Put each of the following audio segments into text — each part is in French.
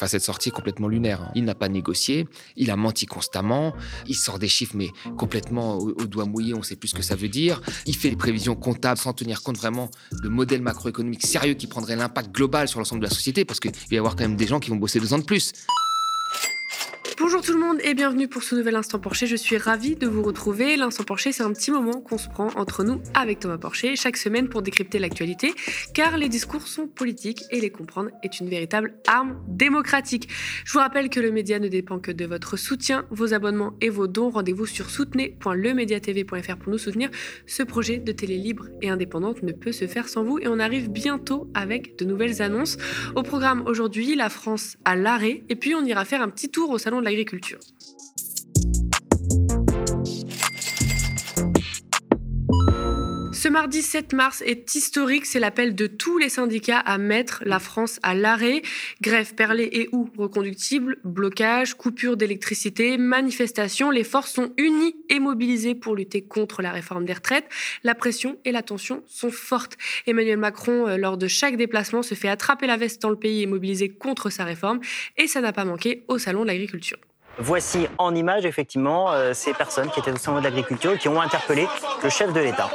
Enfin, cette sortie complètement lunaire. Hein. Il n'a pas négocié, il a menti constamment, il sort des chiffres, mais complètement au, doigt mouillé, on ne sait plus ce que ça veut dire. Il fait des prévisions comptables sans tenir compte vraiment de modèles macroéconomiques sérieux qui prendraient l'impact global sur l'ensemble de la société, parce qu'il va y avoir quand même des gens qui vont bosser deux ans de plus. Bonjour tout le monde et bienvenue pour ce nouvel Instant Porcher. Je suis ravie de vous retrouver. L'Instant Porcher, c'est un petit moment qu'on se prend entre nous avec Thomas Porcher chaque semaine pour décrypter l'actualité, car les discours sont politiques et les comprendre est une véritable arme démocratique. Je vous rappelle que le média ne dépend que de votre soutien, vos abonnements et vos dons. Rendez-vous sur soutenez.lemediatv.fr pour nous soutenir. Ce projet de télé libre et indépendante ne peut se faire sans vous et on arrive bientôt avec de nouvelles annonces. Au programme aujourd'hui, la France à l'arrêt et puis on ira faire un petit tour au salon de la l'agriculture. Ce mardi 7 mars est historique, c'est l'appel de tous les syndicats à mettre la France à l'arrêt. Grève perlée et ou reconductible, blocage, coupure d'électricité, manifestation, les forces sont unies et mobilisées pour lutter contre la réforme des retraites. La pression et la tension sont fortes. Emmanuel Macron, euh, lors de chaque déplacement, se fait attraper la veste dans le pays et mobiliser contre sa réforme, et ça n'a pas manqué au Salon de l'agriculture. Voici en image effectivement euh, ces personnes qui étaient au salon de l'agriculture et qui ont interpellé le chef de l'État.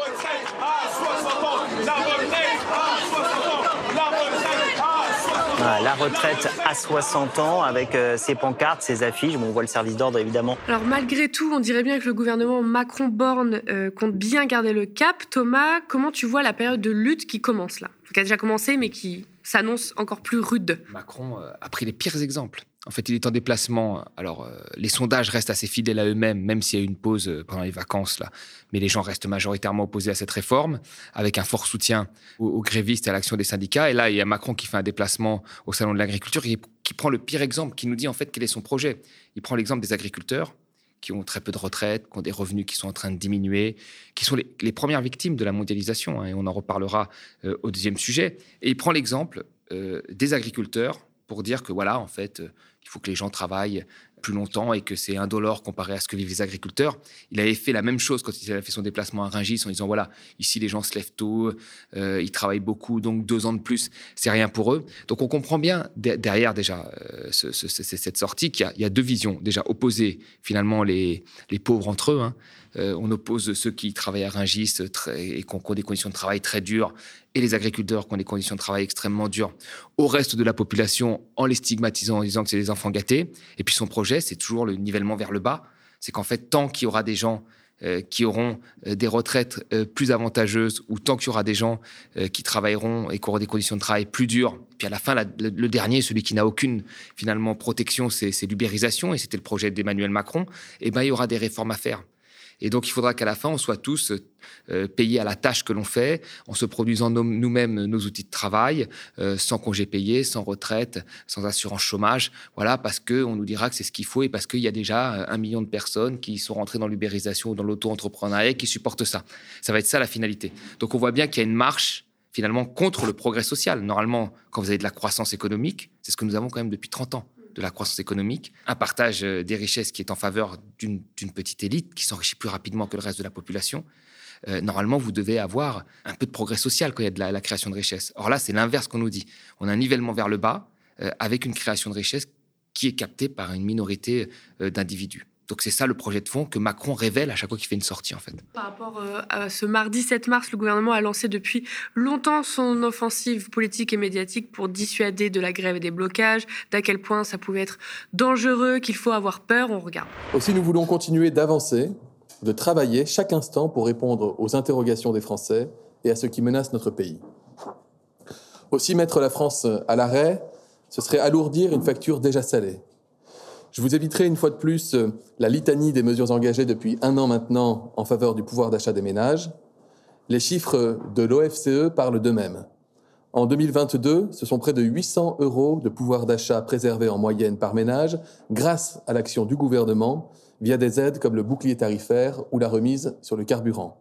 La retraite à 60 ans avec euh, ses pancartes, ses affiches. On voit le service d'ordre évidemment. Alors malgré tout, on dirait bien que le gouvernement Macron-Borne euh, compte bien garder le cap. Thomas, comment tu vois la période de lutte qui commence là? Qui a déjà commencé mais qui s'annonce encore plus rude. Macron euh, a pris les pires exemples. En fait, il est en déplacement. Alors, euh, les sondages restent assez fidèles à eux-mêmes, même s'il y a eu une pause euh, pendant les vacances, là. Mais les gens restent majoritairement opposés à cette réforme, avec un fort soutien aux, grévistes et à l'action des syndicats. Et là, il y a Macron qui fait un déplacement au Salon de l'agriculture, qui, qui prend le pire exemple, qui nous dit en fait quel est son projet. Il prend l'exemple des agriculteurs, qui ont très peu de retraite, qui ont des revenus qui sont en train de diminuer, qui sont les, premières victimes de la mondialisation, hein, et on en reparlera euh, au deuxième sujet. Et il prend l'exemple des agriculteurs pour dire que voilà, en fait, il faut que les gens travaillent plus longtemps et que c'est indolore comparé à ce que vivent les agriculteurs. Il avait fait la même chose quand il avait fait son déplacement à Rungis en disant voilà, ici les gens se lèvent tôt, euh, ils travaillent beaucoup, donc deux ans de plus, c'est rien pour eux. Donc on comprend bien derrière déjà euh, cette sortie qu'il y, a deux visions déjà opposées finalement les, les pauvres entre eux. Hein. Euh, on oppose ceux qui travaillent à Rungis et qui ont des conditions de travail très dures et les agriculteurs qui ont des conditions de travail extrêmement dures au reste de la population en les stigmatisant en disant que c'est des enfants gâtés. Et puis son projet, c'est toujours le nivellement vers le bas. C'est qu'en fait, tant qu'il y aura des gens euh, qui auront euh, des retraites plus avantageuses ou tant qu'il y aura des gens qui travailleront et qui auront des conditions de travail plus dures. puis à la fin, le, dernier, celui qui n'a aucune finalement protection, c'est l'ubérisation et c'était le projet d'Emmanuel Macron. Eh ben il y aura des réformes à faire. Et donc, il faudra qu'à la fin, on soit tous euh, payés à la tâche que l'on fait, en se produisant nous-mêmes nos outils de travail, euh, sans congé payé, sans retraite, sans assurance chômage. Voilà, parce qu'on nous dira que c'est ce qu'il faut et parce qu'il y a déjà euh, un million de personnes qui sont rentrées dans l'ubérisation ou dans l'auto-entrepreneuriat et qui supportent ça. Ça va être ça la finalité. Donc, on voit bien qu'il y a une marche finalement contre le progrès social. Normalement, quand vous avez de la croissance économique, c'est ce que nous avons quand même depuis 30 ans de la croissance économique, un partage euh, des richesses qui est en faveur d'une petite élite qui s'enrichit plus rapidement que le reste de la population. Euh, normalement, vous devez avoir un peu de progrès social quand il y a de la, création de richesses. Or là, c'est l'inverse qu'on nous dit. On a un nivellement vers le bas euh, avec une création de richesses qui est captée par une minorité d'individus. Donc c'est ça le projet de fond que Macron révèle à chaque fois qu'il fait une sortie en fait. Par rapport euh, à ce mardi 7 mars, le gouvernement a lancé depuis longtemps son offensive politique et médiatique pour dissuader de la grève et des blocages, d'à quel point ça pouvait être dangereux, qu'il faut avoir peur, on regarde. Aussi nous voulons continuer d'avancer, de travailler chaque instant pour répondre aux interrogations des Français et à ce qui menace notre pays. Aussi mettre la France à l'arrêt, ce serait alourdir une facture déjà salée. Je vous éviterai une fois de plus euh, la litanie des mesures engagées depuis un an maintenant en faveur du pouvoir d'achat des ménages. Les chiffres de l'OFCE parlent d'eux-mêmes. En 2022, ce sont près de 800 euros de pouvoir d'achat préservés en moyenne par ménage grâce à l'action du gouvernement via des aides comme le bouclier tarifaire ou la remise sur le carburant.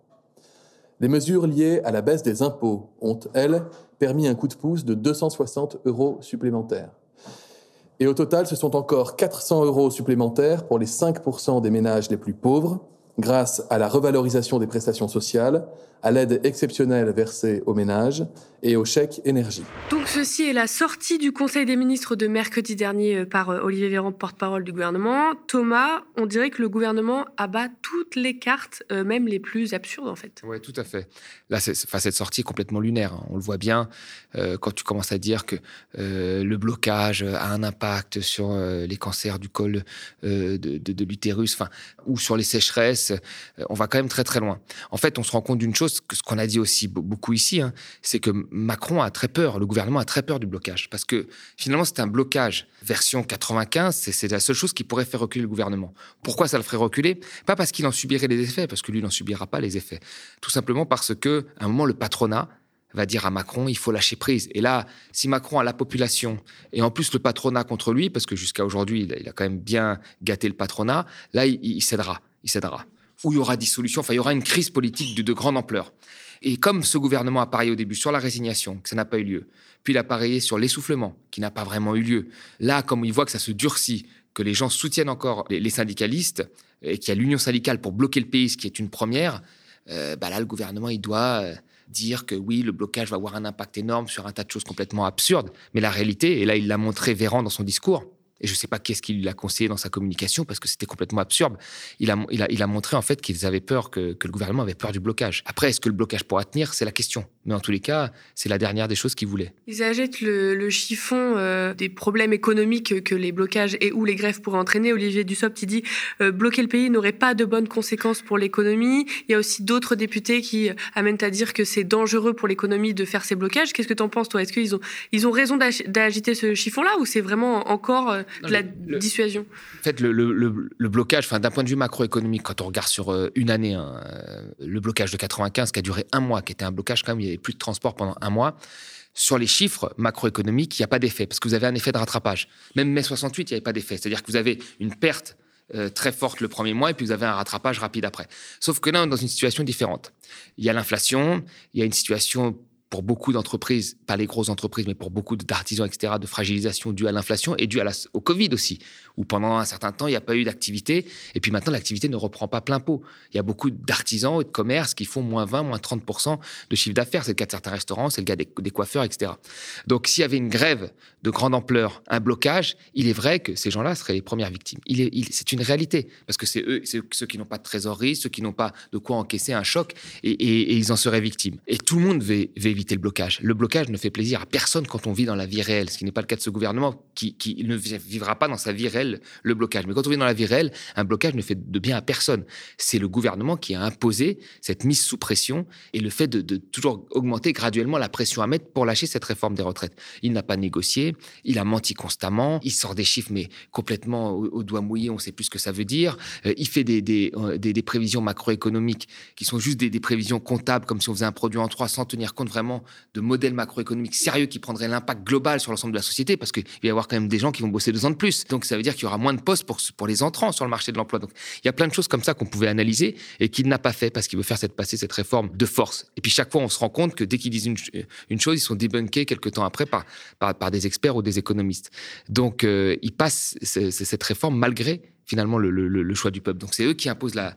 Les mesures liées à la baisse des impôts ont, elles, permis un coup de pouce de 260 euros supplémentaires. Et au total, ce sont encore 400 euros supplémentaires pour les 5% des ménages les plus pauvres, grâce à la revalorisation des prestations sociales, à l'aide exceptionnelle versée aux ménages et au chèque énergie. Donc ceci est la sortie du Conseil des ministres de mercredi dernier euh, par euh, Olivier Véran, porte-parole du gouvernement. Thomas, on dirait que le gouvernement abat toutes les cartes, euh, même les plus absurdes en fait. Oui, tout à fait. Là, cette sortie est complètement lunaire. Hein. On le voit bien quand tu commences à dire que le blocage a un impact sur les cancers du col de, de l'utérus, ou sur les sécheresses. on va quand même très très loin. En fait, on se rend compte d'une chose ce qu'on a dit aussi beaucoup ici, hein, c'est que Macron a très peur, le gouvernement a très peur du blocage, parce que finalement c'est un blocage version 95, c'est la seule chose qui pourrait faire reculer le gouvernement. Pourquoi ça le ferait reculer? Pas parce qu'il en subirait les effets, parce que lui n'en subira pas les effets. Tout simplement parce que à un moment le patronat va dire à Macron, il faut lâcher prise. Et là, si Macron a la population et en plus le patronat contre lui, parce que jusqu'à aujourd'hui, il, a quand même bien gâté le patronat, là, il, il cédera. Il cédera où il y aura dissolution, enfin il y aura une crise politique de, grande ampleur. Et comme ce gouvernement a parié au début sur la résignation, que ça n'a pas eu lieu, puis il a parié sur l'essoufflement, qui n'a pas vraiment eu lieu, là, comme il voit que ça se durcit, que les gens soutiennent encore les, syndicalistes, et qu'il y a l'union syndicale pour bloquer le pays, ce qui est une première, euh, bah là, le gouvernement, il doit euh, dire que oui, le blocage va avoir un impact énorme sur un tas de choses complètement absurdes. Mais la réalité, et là, il l'a montré Véran dans son discours, et je ne sais pas qu'est-ce qu'il a conseillé dans sa communication parce que c'était complètement absurde. Il a, il a, il a montré en fait qu'ils avaient peur, que, que, le gouvernement avait peur du blocage. Après, est-ce que le blocage pourra tenir C'est la question. Mais en tous les cas, c'est la dernière des choses qu'ils voulaient. Ils agitent le, chiffon euh, des problèmes économiques que les blocages et ou les grèves pourraient entraîner. Olivier Dussopt, il dit euh, bloquer le pays n'aurait pas de bonnes conséquences pour l'économie. Il y a aussi d'autres députés qui amènent à dire que c'est dangereux pour l'économie de faire ces blocages. Qu'est-ce que tu en penses, toi? Est-ce qu'ils ont, ils ont raison d'agiter ce chiffon-là ou c'est vraiment encore euh, de la dissuasion En fait, le, le blocage, d'un point de vue macroéconomique, quand on regarde sur une année, hein, le blocage de 95 qui a duré un mois, qui était un blocage quand même, plus de transport pendant un mois. Sur les chiffres macroéconomiques, il n'y a pas d'effet, parce que vous avez un effet de rattrapage. Même mai 68, il n'y avait pas d'effet. C'est-à-dire que vous avez une perte euh, très forte le premier mois et puis vous avez un rattrapage rapide après. Sauf que là, on est dans une situation différente. Il y a l'inflation, il y a une situation pour beaucoup d'entreprises, pas les grosses entreprises, mais pour beaucoup d'artisans, etc., de fragilisation due à l'inflation et due au Covid aussi, où pendant un certain temps, il n'y a pas eu d'activité. Et puis maintenant, l'activité ne reprend pas plein pot. Il y a beaucoup d'artisans et de commerces qui font moins 20, moins 30% de chiffre d'affaires. C'est le cas de certains restaurants, c'est le cas des, coiffeurs, etc. Donc, s'il y avait une grève de grande ampleur, un blocage, il est vrai que ces gens-là seraient les premières victimes. C'est une réalité, parce que c'est eux, c'est ceux qui n'ont pas de trésorerie, ceux qui n'ont pas de quoi encaisser un choc, et, ils en seraient victimes. Et tout le monde veut, veut le blocage. Le blocage ne fait plaisir à personne quand on vit dans la vie réelle, ce qui n'est pas le cas de ce gouvernement qui, ne vivra pas dans sa vie réelle le blocage. Mais quand on vit dans la vie réelle, un blocage ne fait de bien à personne. C'est le gouvernement qui a imposé cette mise sous pression et le fait de, toujours augmenter graduellement la pression à mettre pour lâcher cette réforme des retraites. Il n'a pas négocié, il a menti constamment, il sort des chiffres mais complètement au, doigt mouillé, on ne sait plus ce que ça veut dire. Euh, il fait des, des, euh, des, prévisions macroéconomiques qui sont juste des, prévisions comptables, comme si on faisait un produit en trois sans tenir compte vraiment de modèles macroéconomiques sérieux qui prendraient l'impact global sur l'ensemble de la société, parce qu'il va y avoir quand même des gens qui vont bosser deux ans de plus. Donc ça veut dire qu'il y aura moins de postes pour, pour les entrants sur le marché de l'emploi. Donc il y a plein de choses comme ça qu'on pouvait analyser et qu'il n'a pas fait parce qu'il veut faire cette, passer cette réforme de force. Et puis chaque fois, on se rend compte que dès qu'ils disent une, chose, ils sont débunkés quelques temps après par, par, des experts ou des économistes. Donc euh, ils passent cette réforme malgré finalement le, choix du peuple. Donc c'est eux qui imposent la,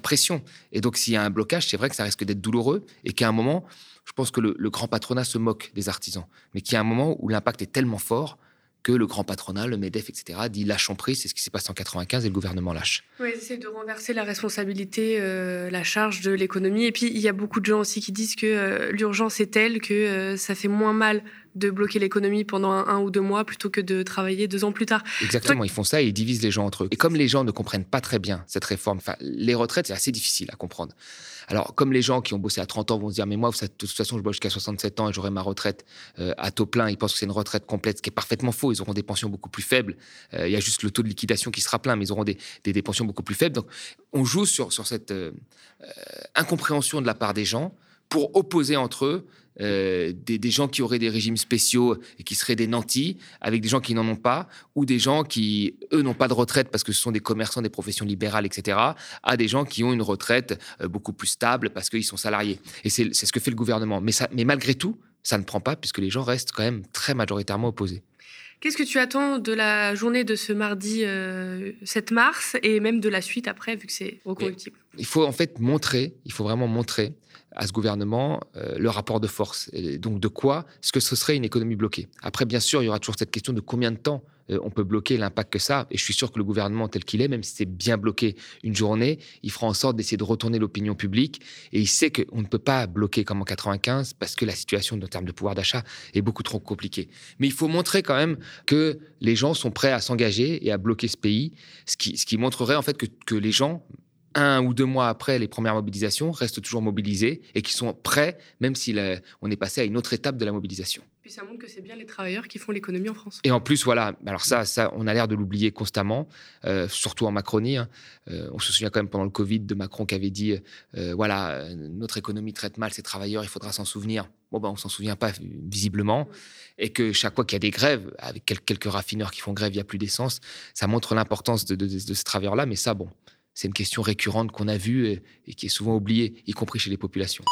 pression. Et donc s'il y a un blocage, c'est vrai que ça risque d'être douloureux et qu'à un moment, je pense que le, grand patronat se moque des artisans, mais qu'il y a un moment où l'impact est tellement fort que le grand patronat, le MEDEF, etc., dit lâchons prise, c'est ce qui s'est passé en 95 et le gouvernement lâche. Oui, c'est de renverser la responsabilité, euh, la charge de l'économie. Et puis, il y a beaucoup de gens aussi qui disent que euh, l'urgence est telle que euh, ça fait moins mal de bloquer l'économie pendant un, ou deux mois plutôt que de travailler deux ans plus tard. Exactement, ils font ça et ils divisent les gens entre eux. Et comme les gens ne comprennent pas très bien cette réforme, les retraites, c'est assez difficile à comprendre. Alors, comme les gens qui ont bossé à 30 ans vont se dire, mais moi, de toute façon, je bosse jusqu'à 67 ans et j'aurai ma retraite euh, à taux plein, ils pensent que c'est une retraite complète, ce qui est parfaitement faux. Ils auront des pensions beaucoup plus faibles. Euh, il y a juste le taux de liquidation qui sera plein, mais ils auront des, des, pensions beaucoup plus faibles. Donc, on joue sur, sur cette euh, incompréhension de la part des gens pour opposer entre eux euh, des, gens qui auraient des régimes spéciaux et qui seraient des nantis, avec des gens qui n'en ont pas, ou des gens qui, eux, n'ont pas de retraite parce que ce sont des commerçants, des professions libérales, etc., à des gens qui ont une retraite euh, beaucoup plus stable parce qu'ils sont salariés. Et c'est ce que fait le gouvernement. Mais, mais malgré tout, ça ne prend pas puisque les gens restent quand même très majoritairement opposés. Qu'est-ce que tu attends de la journée de ce mardi 7 mars et même de la suite après, vu que c'est reconductible? Il faut en fait montrer, il faut vraiment montrer à ce gouvernement le rapport de force. Et donc de quoi? Ce que ce serait une économie bloquée? Après, bien sûr, il y aura toujours cette question de combien de temps euh, on peut bloquer l'impact que ça. Et je suis sûr que le gouvernement tel qu'il est, même si c'est bien bloqué une journée, il fera en sorte d'essayer de retourner l'opinion publique. Et il sait qu'on ne peut pas bloquer comme en 95 parce que la situation en termes de pouvoir d'achat est beaucoup trop compliquée. Mais il faut montrer quand même que les gens sont prêts à s'engager et à bloquer ce pays, ce qui, montrerait en fait que, que les gens, un ou deux mois après les premières mobilisations, restent toujours mobilisés et qui sont prêts, même si on est passé à une autre étape de la mobilisation. Puis ça montre que c'est bien les travailleurs qui font l'économie en France. Et en plus, voilà, alors ça, ça on a l'air de l'oublier constamment, euh, surtout en Macronie. Hein. Euh, on se souvient quand même pendant le Covid de Macron qui avait dit euh, voilà, notre économie traite mal ses travailleurs, il faudra s'en souvenir. Bon, ben, on s'en souvient pas visiblement. Et que chaque fois qu'il y a des grèves, avec quelques raffineurs qui font grève, il n'y a plus d'essence, ça montre l'importance de, de, ces travailleurs-là. Mais ça, bon, c'est une question récurrente qu'on a vue et qui est souvent oubliée, y compris chez les populations.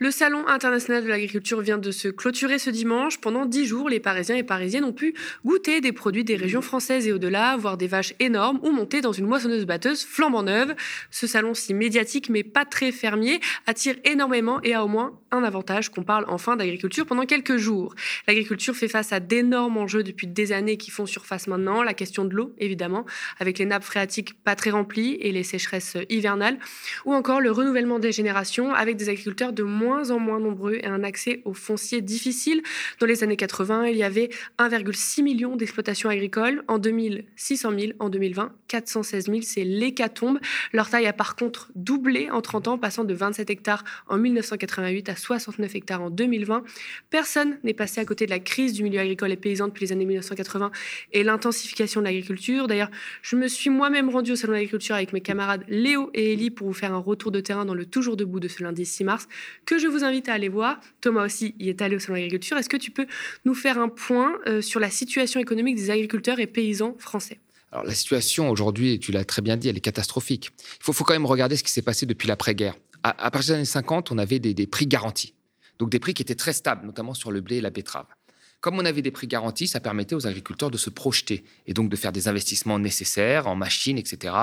Le Salon international de l'agriculture vient de se clôturer ce dimanche. Pendant dix jours, les Parisiens et Parisiennes ont pu goûter des produits des régions françaises et au-delà, voir des vaches énormes ou monter dans une moissonneuse-batteuse flambant neuve. Ce salon si médiatique mais pas très fermier attire énormément et a au moins un avantage qu'on parle enfin d'agriculture pendant quelques jours. L'agriculture fait face à d'énormes enjeux depuis des années qui font surface maintenant. La question de l'eau, évidemment, avec les nappes phréatiques pas très remplies et les sécheresses hivernales, ou encore le renouvellement des générations avec des agriculteurs de moins moins en moins nombreux et un accès aux fonciers difficile. Dans les années 80, il y avait 1,6 million d'exploitations agricoles. En 2000, 600 000. En 2020, 416 000. C'est l'hécatombe. Leur taille a par contre doublé en 30 ans, passant de 27 hectares en 1988 à 69 hectares en 2020. Personne n'est passé à côté de la crise du milieu agricole et paysan depuis les années 1980 et l'intensification de l'agriculture. D'ailleurs, je me suis moi-même rendu au Salon de l'agriculture avec mes camarades Léo et Élie pour vous faire un retour de terrain dans le Toujours debout de ce lundi 6 mars, que je vous invite à aller voir. Thomas aussi y est allé au Salon de l'agriculture. Est-ce que tu peux nous faire un point euh, sur la situation économique des agriculteurs et paysans français? Alors, la situation aujourd'hui, tu l'as très bien dit, elle est catastrophique. Il faut, quand même regarder ce qui s'est passé depuis l'après-guerre. À, partir des années 50, on avait des prix garantis. Donc des prix qui étaient très stables, notamment sur le blé et la betterave. Comme on avait des prix garantis, ça permettait aux agriculteurs de se projeter et donc de faire des investissements nécessaires en machines, etc.,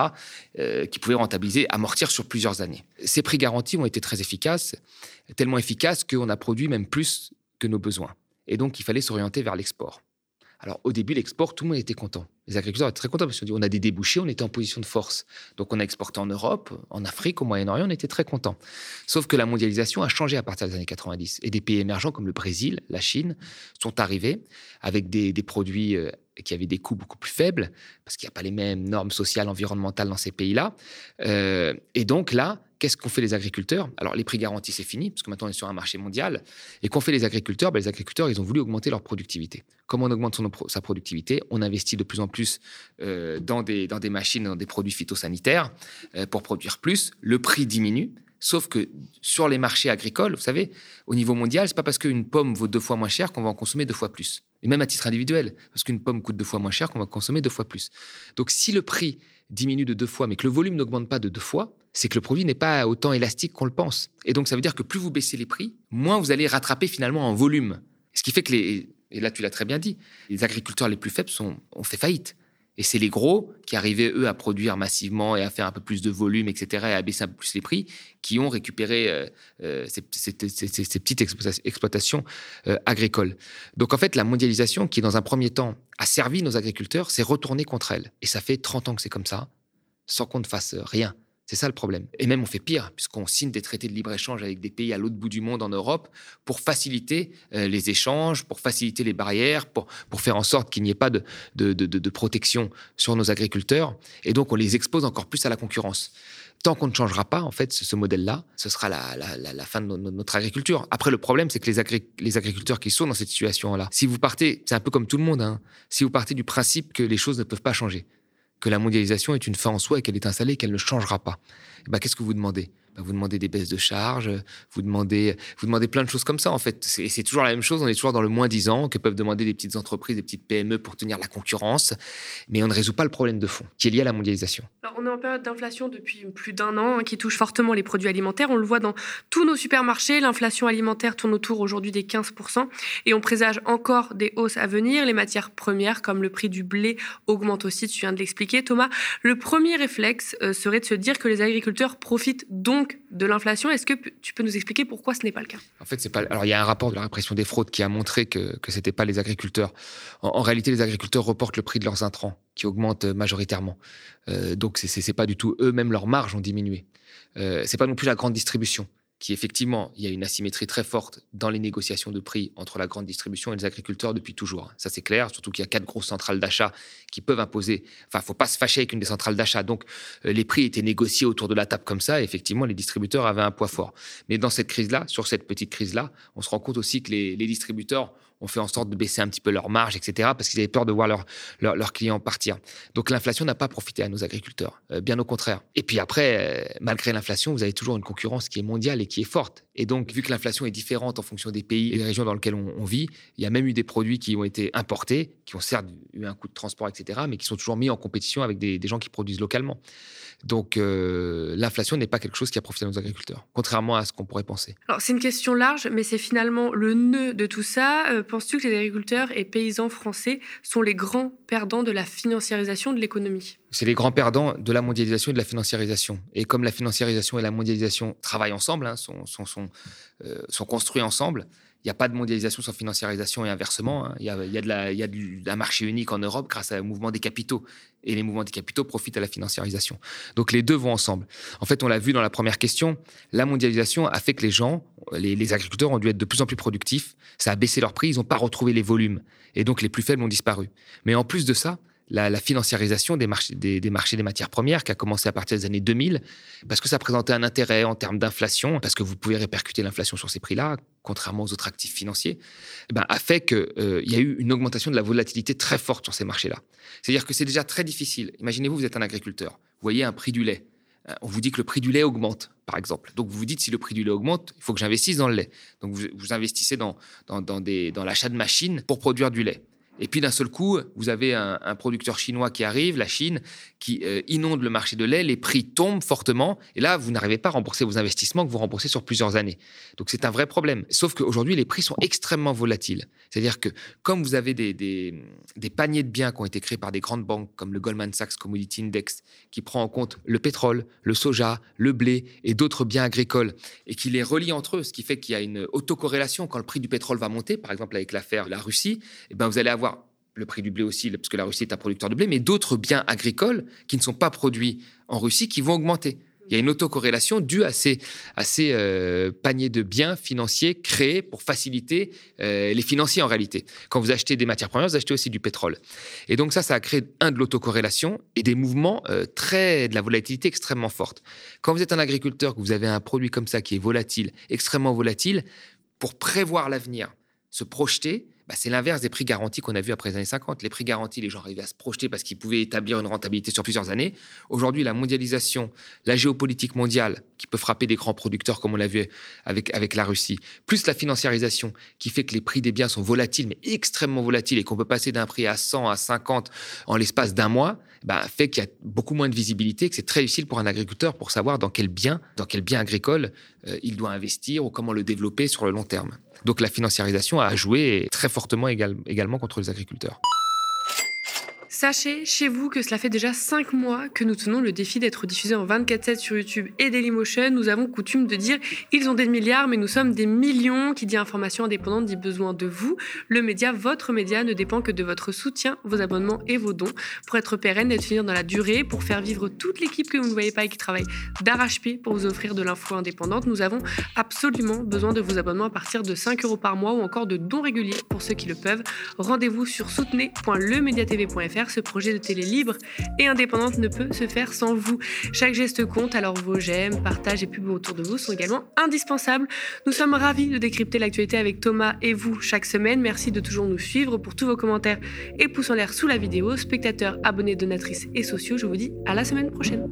euh, qui pouvaient rentabiliser, amortir sur plusieurs années. Ces prix garantis ont été très efficaces, tellement efficaces qu'on a produit même plus que nos besoins. Et donc, il fallait s'orienter vers l'export. Alors, au début, l'export, tout le monde était content. Les agriculteurs étaient très contents parce qu'on a des débouchés, on était en position de force. Donc, on a exporté en Europe, en Afrique, au Moyen-Orient, on était très contents. Sauf que la mondialisation a changé à partir des années 90. Et des pays émergents comme le Brésil, la Chine, sont arrivés avec des, produits euh, qui avaient des coûts beaucoup plus faibles, parce qu'il n'y a pas les mêmes normes sociales, environnementales dans ces pays-là. Euh, et donc là, Qu'est-ce qu'ont fait les agriculteurs? Alors, les prix garantis, c'est fini, parce que maintenant, on est sur un marché mondial. Et qu'ont fait les agriculteurs? Ben, Les agriculteurs, ils ont voulu augmenter leur productivité. Comment on augmente sa productivité On investit de plus en plus euh, dans, des, dans des machines, dans des produits phytosanitaires euh, pour produire plus. Le prix diminue. Sauf que sur les marchés agricoles, vous savez, au niveau mondial, c'est pas parce qu'une pomme vaut deux fois moins cher qu'on va en consommer deux fois plus. Et même à titre individuel, parce qu'une pomme coûte deux fois moins cher qu'on va consommer deux fois plus. Donc si le prix diminue de deux fois, mais que le volume n'augmente pas de deux fois, c'est que le produit n'est pas autant élastique qu'on le pense. Et donc, ça veut dire que plus vous baissez les prix, moins vous allez rattraper finalement en volume. Ce qui fait que les, et là tu l'as très bien dit, les agriculteurs les plus faibles sont, ont fait faillite. Et c'est les gros qui arrivaient, eux, à produire massivement et à faire un peu plus de volume, etc., et à baisser un peu plus les prix, qui ont récupéré euh, euh, ces, petites exploitations euh, agricoles. Donc, en fait, la mondialisation, qui, dans un premier temps, a servi nos agriculteurs, s'est retournée contre elle. Et ça fait 30 ans que c'est comme ça, sans qu'on ne fasse rien. C'est ça le problème. Et même on fait pire, puisqu'on signe des traités de libre-échange avec des pays à l'autre bout du monde en Europe pour faciliter euh, les échanges, pour faciliter les barrières, pour, pour faire en sorte qu'il n'y ait pas de, de, de, protection sur nos agriculteurs. Et donc on les expose encore plus à la concurrence. Tant qu'on ne changera pas, en fait, ce, modèle-là, ce sera la, la, la, fin de notre agriculture. Après, le problème, c'est que les, les, agriculteurs qui sont dans cette situation-là, si vous partez, c'est un peu comme tout le monde, hein, si vous partez du principe que les choses ne peuvent pas changer, que la mondialisation est une fin en soi et qu'elle est installée et qu'elle ne changera pas. Eh ben, qu'est-ce que vous demandez? Vous demandez des baisses de charges, vous demandez, vous demandez plein de choses comme ça en fait. C'est toujours la même chose, on est toujours dans le moins 10 ans que peuvent demander des petites entreprises, des petites PME pour tenir la concurrence, mais on ne résout pas le problème de fond qui est lié à la mondialisation. Alors, on est en période d'inflation depuis plus d'un an hein, qui touche fortement les produits alimentaires. On le voit dans tous nos supermarchés, l'inflation alimentaire tourne autour aujourd'hui des 15% et on présage encore des hausses à venir. Les matières premières comme le prix du blé augmentent aussi, tu viens de l'expliquer Thomas. Le premier réflexe euh, serait de se dire que les agriculteurs profitent donc de l'inflation. Est-ce que tu peux nous expliquer pourquoi ce n'est pas le cas? En fait, c'est pas. Alors, il y a un rapport de la répression des fraudes qui a montré que ce n'était pas les agriculteurs. En, réalité, les agriculteurs reportent le prix de leurs intrants, qui augmente majoritairement. Euh, donc, c'est n'est pas du tout eux-mêmes leurs marges ont diminué. Euh, c'est pas non plus la grande distribution qui effectivement, il y a une asymétrie très forte dans les négociations de prix entre la grande distribution et les agriculteurs depuis toujours. Ça, c'est clair, surtout qu'il y a quatre grosses centrales d'achat qui peuvent imposer. Enfin, faut pas se fâcher avec une des centrales d'achat. Donc, euh, les prix étaient négociés autour de la table comme ça. Et effectivement, les distributeurs avaient un poids fort. Mais dans cette crise-là, sur cette petite crise-là, on se rend compte aussi que les distributeurs ont fait en sorte de baisser un petit peu leurs marges, etc., parce qu'ils avaient peur de voir leurs leur, clients partir. Donc l'inflation n'a pas profité à nos agriculteurs, euh, bien au contraire. Et puis après, euh, malgré l'inflation, vous avez toujours une concurrence qui est mondiale et qui est forte. Et donc, vu que l'inflation est différente en fonction des pays et des régions dans lesquelles on, vit, il y a même eu des produits qui ont été importés, qui ont certes eu un coût de transport, etc., mais qui sont toujours mis en compétition avec des, gens qui produisent localement. Donc euh, l'inflation n'est pas quelque chose qui a profité à nos agriculteurs, contrairement à ce qu'on pourrait penser. Alors c'est une question large, mais c'est finalement le nœud de tout ça. Euh, penses-tu que les agriculteurs et paysans français sont les grands perdants de la financiarisation de l'économie? C'est les grands perdants de la mondialisation et de la financiarisation. Et comme la financiarisation et la mondialisation travaillent ensemble, hein, sont, sont, sont, euh, sont construits ensemble, il n'y a pas de mondialisation sans financiarisation et inversement. Hein. Il, y a, y a de la, y a un marché unique en Europe grâce au mouvement des capitaux. Et les mouvements des capitaux profitent à la financiarisation. Donc les deux vont ensemble. En fait, on l'a vu dans la première question, la mondialisation a fait que les gens, les, les agriculteurs ont dû être de plus en plus productifs. Ça a baissé leurs prix, ils n'ont pas retrouvé les volumes. Et donc les plus faibles ont disparu. Mais en plus de ça, la, financiarisation des marchés des, marchés des matières premières qui a commencé à partir des années 2000, parce que ça présentait un intérêt en termes d'inflation, parce que vous pouvez répercuter l'inflation sur ces prix-là, contrairement aux autres actifs financiers, eh ben, a fait qu'il euh, y a eu une augmentation de la volatilité très forte sur ces marchés-là. C'est-à-dire que c'est déjà très difficile. Imaginez-vous, vous êtes un agriculteur, vous voyez un prix du lait. Euh, on vous dit que le prix du lait augmente, par exemple. Donc vous vous dites, si le prix du lait augmente, il faut que j'investisse dans le lait. Donc vous, investissez dans l'achat de machines pour produire du lait. Et puis d'un seul coup, vous avez un, producteur chinois qui arrive, la Chine, qui euh, inonde le marché de lait, les prix tombent fortement, et là, vous n'arrivez pas à rembourser vos investissements que vous remboursez sur plusieurs années. Donc c'est un vrai problème. Sauf qu'aujourd'hui, les prix sont extrêmement volatiles. C'est-à-dire que comme vous avez des, paniers de biens qui ont été créés par des grandes banques comme le Goldman Sachs Commodity Index, qui prend en compte le pétrole, le soja, le blé et d'autres biens agricoles, et qui les relie entre eux, ce qui fait qu'il y a une autocorrélation quand le prix du pétrole va monter, par exemple avec l'affaire la Russie, et eh ben vous allez avoir le prix du blé aussi, parce que la Russie est un producteur de blé, mais d'autres biens agricoles qui ne sont pas produits en Russie qui vont augmenter. Il y a une autocorrélation due à ces, euh, paniers de biens financiers créés pour faciliter euh, les financiers en réalité. Quand vous achetez des matières premières, vous achetez aussi du pétrole. Et donc ça, ça a créé un de l'autocorrélation et des mouvements euh, très de la volatilité extrêmement forte. Quand vous êtes un agriculteur, que vous avez un produit comme ça qui est volatile, extrêmement volatile, pour prévoir l'avenir, se projeter, bah, c'est l'inverse des prix garantis qu'on a vu après les années 50. Les prix garantis, les gens arrivaient à se projeter parce qu'ils pouvaient établir une rentabilité sur plusieurs années. Aujourd'hui, la mondialisation, la géopolitique mondiale, qui peut frapper des grands producteurs comme on l'a vu avec, avec la Russie, plus la financiarisation, qui fait que les prix des biens sont volatiles, mais extrêmement volatiles, et qu'on peut passer d'un prix à 100, à 50 en l'espace d'un mois, bah, fait qu'il y a beaucoup moins de visibilité, que c'est très utile pour un agriculteur pour savoir dans quel bien, dans quel bien agricole euh, il doit investir ou comment le développer sur le long terme. Donc la financiarisation a joué très fortement également contre les agriculteurs. Sachez chez vous que cela fait déjà 5 mois que nous tenons le défi d'être diffusés en 24-7 sur YouTube et Dailymotion. Nous avons coutume de dire ils ont des milliards, mais nous sommes des millions. Qui dit information indépendante dit besoin de vous. Le média, votre média, ne dépend que de votre soutien, vos abonnements et vos dons pour être pérenne et tenir dans la durée, pour faire vivre toute l'équipe que vous ne voyez pas et qui travaille d'arrache-pied pour vous offrir de l'info indépendante. Nous avons absolument besoin de vos abonnements à partir de 5 euros par mois ou encore de dons réguliers pour ceux qui le peuvent. Rendez-vous sur soutenez.lemediatv.fr ce projet de télé libre et indépendante ne peut se faire sans vous. Chaque geste compte, alors vos j'aime, partages et pubs autour de vous sont également indispensables. Nous sommes ravis de décrypter l'actualité avec Thomas et vous chaque semaine. Merci de toujours nous suivre pour tous vos commentaires et pouces en l'air sous la vidéo. Spectateurs, abonnés, donatrices et sociaux, je vous dis à la semaine prochaine.